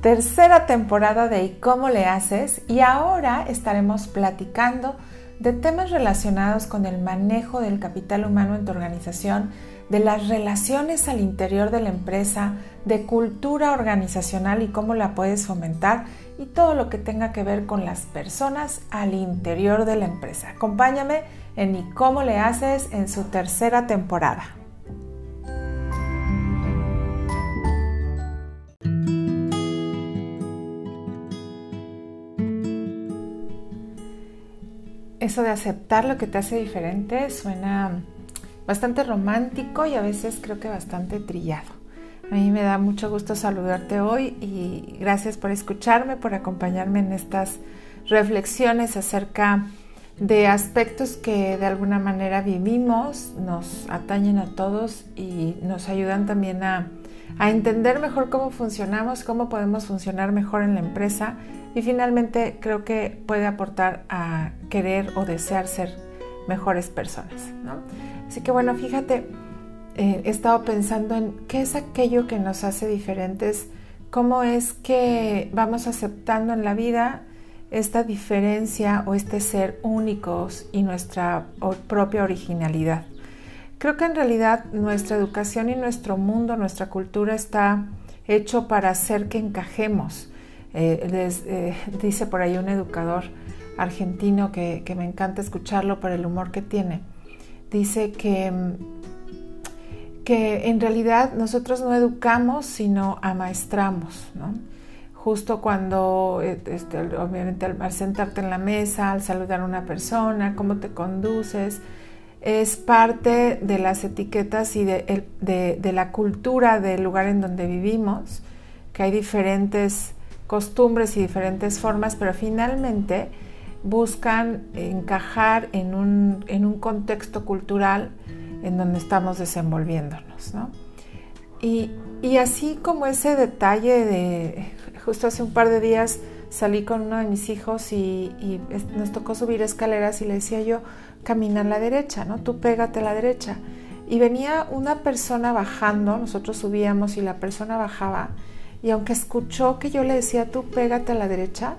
tercera temporada de ¿Y cómo le haces? Y ahora estaremos platicando de temas relacionados con el manejo del capital humano en tu organización, de las relaciones al interior de la empresa, de cultura organizacional y cómo la puedes fomentar y todo lo que tenga que ver con las personas al interior de la empresa. Acompáñame en ¿Y cómo le haces? en su tercera temporada. Eso de aceptar lo que te hace diferente suena bastante romántico y a veces creo que bastante trillado. A mí me da mucho gusto saludarte hoy y gracias por escucharme, por acompañarme en estas reflexiones acerca de aspectos que de alguna manera vivimos, nos atañen a todos y nos ayudan también a, a entender mejor cómo funcionamos, cómo podemos funcionar mejor en la empresa y finalmente creo que puede aportar a querer o desear ser mejores personas. ¿no? Así que bueno, fíjate, eh, he estado pensando en qué es aquello que nos hace diferentes, cómo es que vamos aceptando en la vida esta diferencia o este ser únicos y nuestra propia originalidad. Creo que en realidad nuestra educación y nuestro mundo, nuestra cultura está hecho para hacer que encajemos. Eh, eh, dice por ahí un educador argentino que, que me encanta escucharlo por el humor que tiene dice que, que en realidad nosotros no educamos, sino amaestramos, ¿no? Justo cuando, este, obviamente al, sentarte en la mesa, al saludar a una persona, cómo te conduces, es parte de las etiquetas y de, de, la cultura del lugar en donde vivimos, que hay diferentes costumbres y diferentes formas, pero finalmente buscan encajar en un, en un contexto cultural en donde estamos desenvolviéndonos. ¿no? Y, y, así como ese detalle de, justo hace un par de días salí con uno de mis hijos y, y, nos tocó subir escaleras y le decía yo, camina a la derecha, ¿no? Tú pégate a la derecha. Y venía una persona bajando, nosotros subíamos y la persona bajaba, y aunque escuchó que yo le decía, tú pégate a la derecha,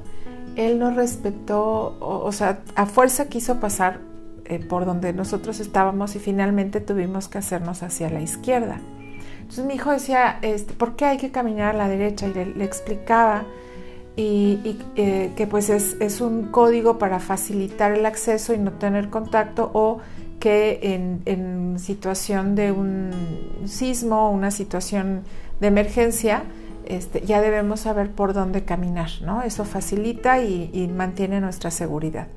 él no respetó, o, sea, a fuerza quiso pasar eh, por donde nosotros estábamos y finalmente tuvimos que hacernos hacia la izquierda. Entonces mi hijo decía, este, ¿por qué hay que caminar a la derecha? Y le, explicaba y, eh, que pues es, un código para facilitar el acceso y no tener contacto o que en, en situación de un sismo, una situación de emergencia, este, ya debemos saber por dónde caminar, ¿no? Eso facilita y, mantiene nuestra seguridad.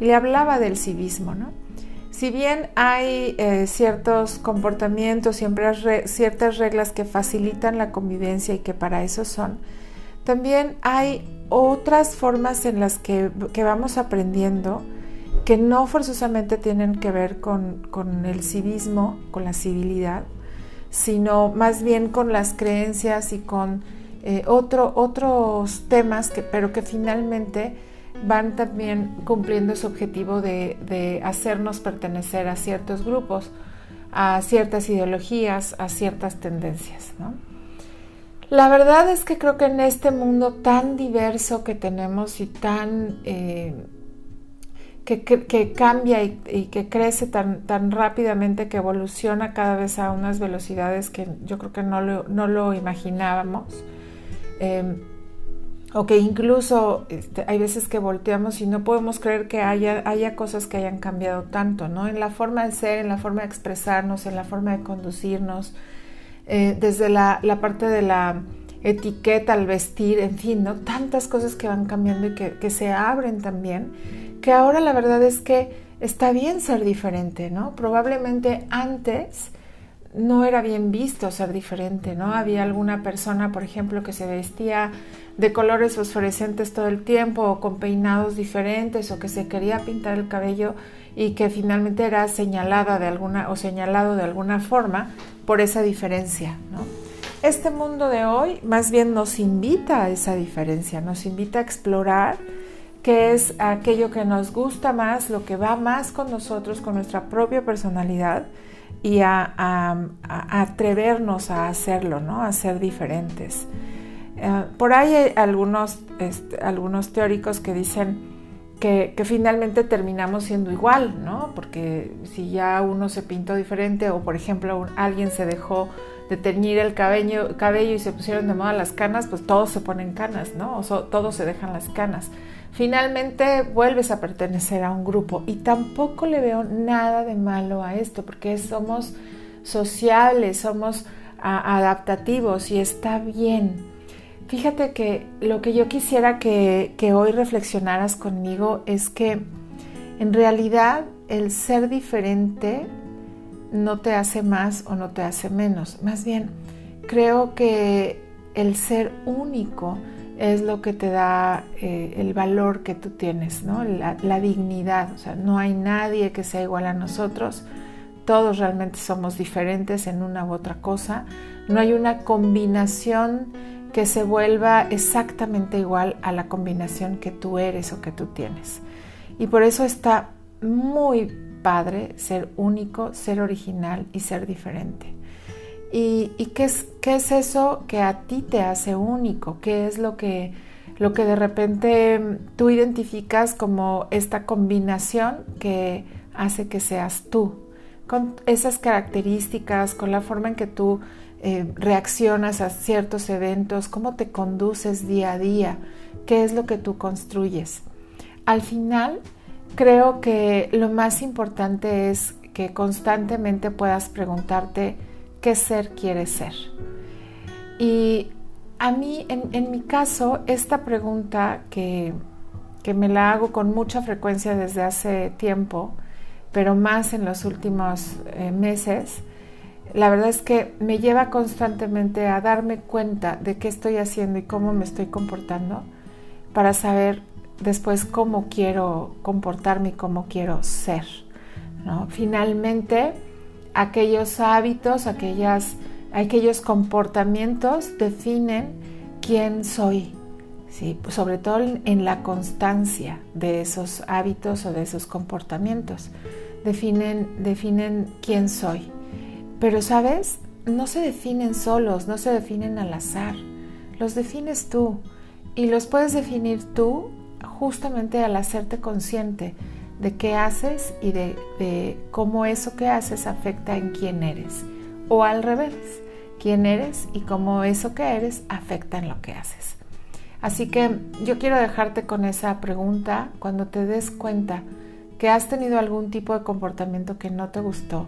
Y le hablaba del civismo, ¿no? Si bien hay eh, ciertos comportamientos, siempre ciertas reglas que facilitan la convivencia y que para eso son, también hay otras formas en las que, vamos aprendiendo que no forzosamente tienen que ver con, con el civismo, con la civilidad, sino más bien con las creencias y con eh, otros temas, que, pero que finalmente van también cumpliendo ese objetivo de, hacernos pertenecer a ciertos grupos, a ciertas ideologías, a ciertas tendencias. La verdad es que creo que en este mundo tan diverso que tenemos y tan eh, que, cambia y, que crece tan, tan rápidamente, que evoluciona cada vez a unas velocidades que yo creo que no no lo imaginábamos, Em, o que incluso este, hay veces que volteamos y no podemos creer que haya, haya cosas que hayan cambiado tanto, ¿no? En la forma de ser, en la forma de expresarnos, en la forma de conducirnos, eh, desde la, parte de la etiqueta al vestir, en fin, ¿no? Tantas cosas que van cambiando y que, que se abren también, que ahora la verdad es que está bien ser diferente, ¿no? Probablemente antes no era bien visto ser diferente, ¿no? Había alguna persona, por ejemplo, que se vestía de colores fosforescentes todo el tiempo o con peinados diferentes o que se quería pintar el cabello y que finalmente era señalada de alguna o señalado de alguna forma por esa diferencia, ¿no? Este mundo de hoy más bien nos invita a esa diferencia, nos invita a explorar qué es aquello que nos gusta más, lo que va más con nosotros, con nuestra propia personalidad y a, atrevernos a hacerlo, ¿no? a ser diferentes. Eh, por ahí hay algunos, este, algunos teóricos que dicen que, finalmente terminamos siendo igual, ¿no? Porque si ya uno se pintó diferente o por ejemplo alguien se dejó de teñir el cabello, y se pusieron de moda las canas, pues todos se ponen canas, ¿no? Todos se dejan las canas. Finalmente vuelves a pertenecer a un grupo y tampoco le veo nada de malo a esto porque somos sociables, somos adaptativos y está bien. Fíjate que lo que yo quisiera que, hoy reflexionaras conmigo es que en realidad el ser diferente no te hace más o no te hace menos. Más bien, creo que el ser único es lo que te da eh, el valor que tú tienes, ¿no? La, la, dignidad. O sea, no hay nadie que sea igual a nosotros. Todos realmente somos diferentes en una u otra cosa. No hay una combinación que se vuelva exactamente igual a la combinación que tú eres o que tú tienes. Y por eso está muy padre ser único, ser original y ser diferente. ¿Y, qué, es, qué, es, eso que a ti te hace único? ¿Qué es lo que, lo que de repente tú identificas como esta combinación que hace que seas tú? Con esas características, con la forma en que tú eh, reaccionas a ciertos eventos, cómo te conduces día a día, qué es lo que tú construyes. Al final, creo que lo más importante es que constantemente puedas preguntarte qué ser quieres ser. Y a mí, en, mi caso, esta pregunta que, me la hago con mucha frecuencia desde hace tiempo, pero más en los últimos eh, meses, la verdad es que me lleva constantemente a darme cuenta de qué estoy haciendo y cómo me estoy comportando para saber después cómo quiero comportarme y cómo quiero ser. Finalmente, aquellos hábitos, aquellas, aquellos comportamientos definen quién soy, ¿sí? sobre todo en la constancia de esos hábitos o de esos comportamientos. Definen, definen quién soy. Pero, ¿sabes? No se definen solos, no se definen al azar. Los defines tú. Y los puedes definir tú justamente al hacerte consciente de qué haces y de, cómo eso que haces afecta en quién eres. O al revés, quién eres y cómo eso que eres afecta en lo que haces. Así que yo quiero dejarte con esa pregunta cuando te des cuenta que has tenido algún tipo de comportamiento que no te gustó,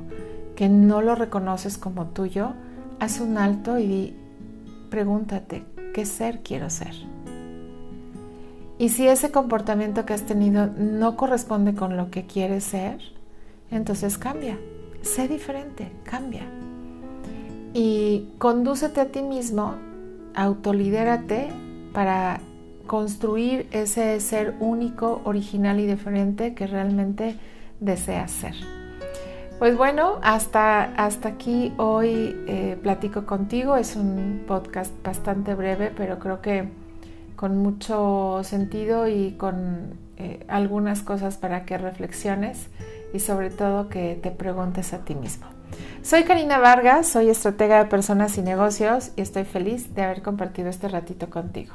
que no lo reconoces como tuyo, haz un alto y pregúntate, ¿qué ser quiero ser? Y si ese comportamiento que has tenido no corresponde con lo que quieres ser, entonces cambia, sé diferente, cambia. Y condúcete a ti mismo, autolidérate para construir ese ser único, original y diferente que realmente deseas ser. Pues bueno, hasta, hasta aquí hoy eh, platico contigo. Es un podcast bastante breve, pero creo que con mucho sentido y con eh, algunas cosas para que reflexiones y sobre todo que te preguntes a ti mismo. Soy Karina Vargas, soy estratega de personas y negocios y estoy feliz de haber compartido este ratito contigo.